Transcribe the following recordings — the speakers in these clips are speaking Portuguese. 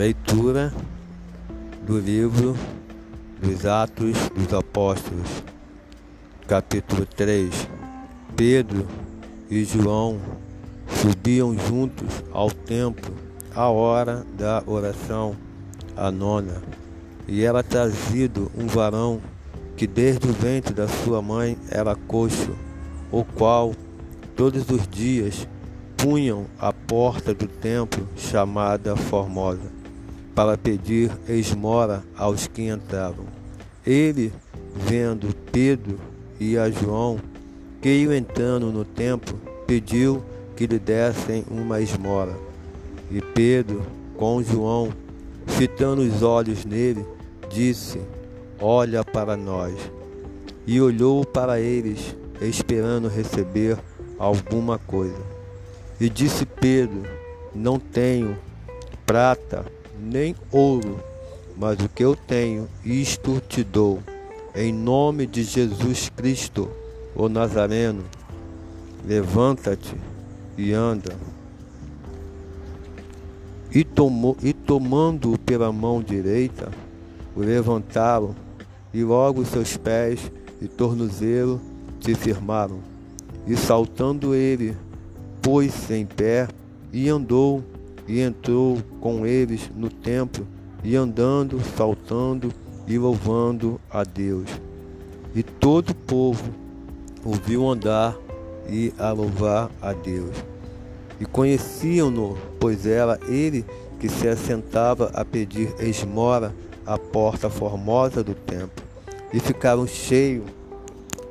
Leitura do livro dos Atos dos Apóstolos, capítulo 3. Pedro e João subiam juntos ao templo à hora da oração, a nona, e era trazido um varão que desde o ventre da sua mãe era coxo, o qual todos os dias punham à porta do templo chamada Formosa para pedir esmora aos que entravam. Ele, vendo Pedro e a João, que iam entrando no templo, pediu que lhe dessem uma esmora. E Pedro, com João, fitando os olhos nele, disse: Olha para nós. E olhou para eles, esperando receber alguma coisa. E disse Pedro: Não tenho prata nem ouro, mas o que eu tenho, isto te dou. Em nome de Jesus Cristo, o Nazareno, levanta-te e anda. E, tomou, e tomando-o pela mão direita, o levantaram, e logo seus pés e tornozelo se firmaram. E saltando ele, pôs-se em pé e andou e entrou com eles no templo, e andando, saltando e louvando a Deus. E todo o povo ouviu andar e a louvar a Deus. E conheciam-no, pois era ele que se assentava a pedir esmora à porta formosa do templo. E ficaram cheios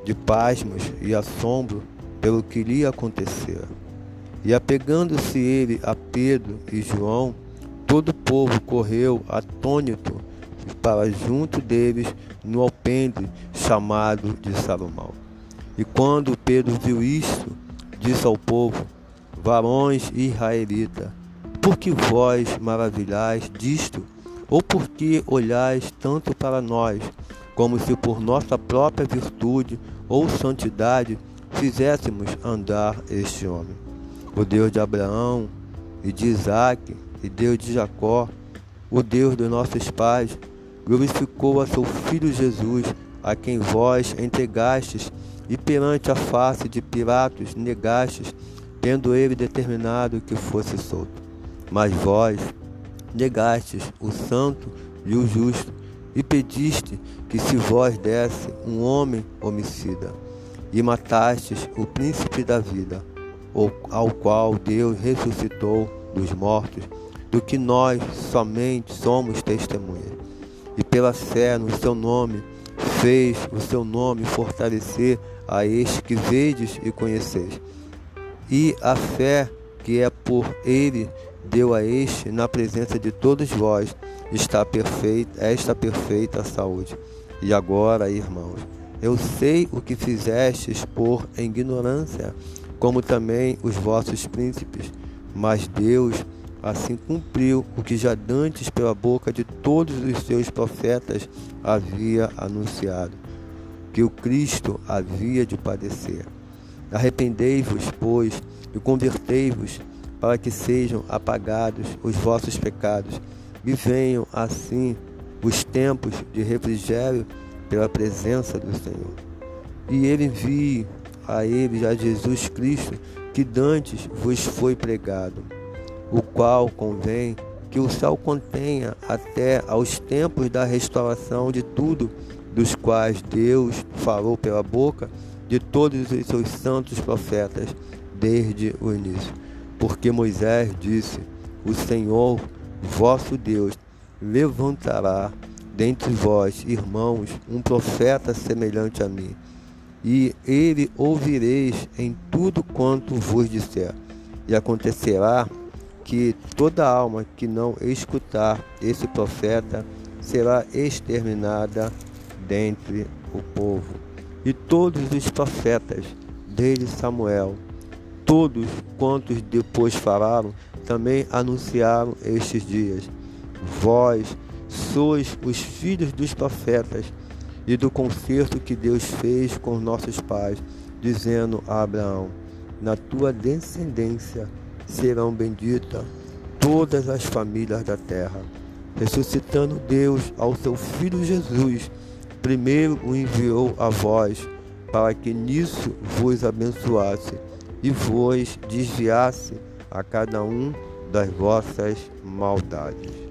de pasmos e assombro pelo que lhe acontecera. E apegando-se ele a Pedro e João, todo o povo correu atônito para junto deles no alpendre chamado de Salomão. E quando Pedro viu isto, disse ao povo: Varões israelitas, por que vós maravilhais disto? Ou por que olhais tanto para nós, como se por nossa própria virtude ou santidade fizéssemos andar este homem? O Deus de Abraão e de Isaac e Deus de Jacó, o Deus dos nossos pais, glorificou a seu Filho Jesus, a quem vós entregastes e perante a face de Pilatos negastes, tendo ele determinado que fosse solto. Mas vós negastes o santo e o justo, e pediste que se vós desse um homem homicida, e matastes o príncipe da vida ao qual Deus ressuscitou dos mortos, do que nós somente somos testemunhas. E pela fé no seu nome, fez o seu nome fortalecer a este que vedes e conheceis. E a fé que é por ele deu a este, na presença de todos vós, está perfeita, esta perfeita saúde. E agora, irmãos, eu sei o que fizestes por ignorância como também os vossos príncipes. Mas Deus assim cumpriu o que já dantes pela boca de todos os seus profetas havia anunciado, que o Cristo havia de padecer. Arrependei-vos, pois, e convertei-vos, para que sejam apagados os vossos pecados, e venham assim os tempos de refrigério pela presença do Senhor. E ele envie a ele a Jesus Cristo, que dantes vos foi pregado, o qual convém que o céu contenha até aos tempos da restauração de tudo, dos quais Deus falou pela boca de todos os seus santos profetas desde o início. Porque Moisés disse: O Senhor, vosso Deus, levantará dentre vós, irmãos, um profeta semelhante a mim e ele ouvireis em tudo quanto vos disser. E acontecerá que toda alma que não escutar esse profeta será exterminada dentre o povo. E todos os profetas, desde Samuel, todos quantos depois falaram, também anunciaram estes dias. Vós sois os filhos dos profetas e do concerto que Deus fez com nossos pais, dizendo a Abraão: Na tua descendência serão benditas todas as famílias da terra. Ressuscitando Deus ao seu Filho Jesus, primeiro o enviou a vós, para que nisso vos abençoasse e vos desviasse a cada um das vossas maldades.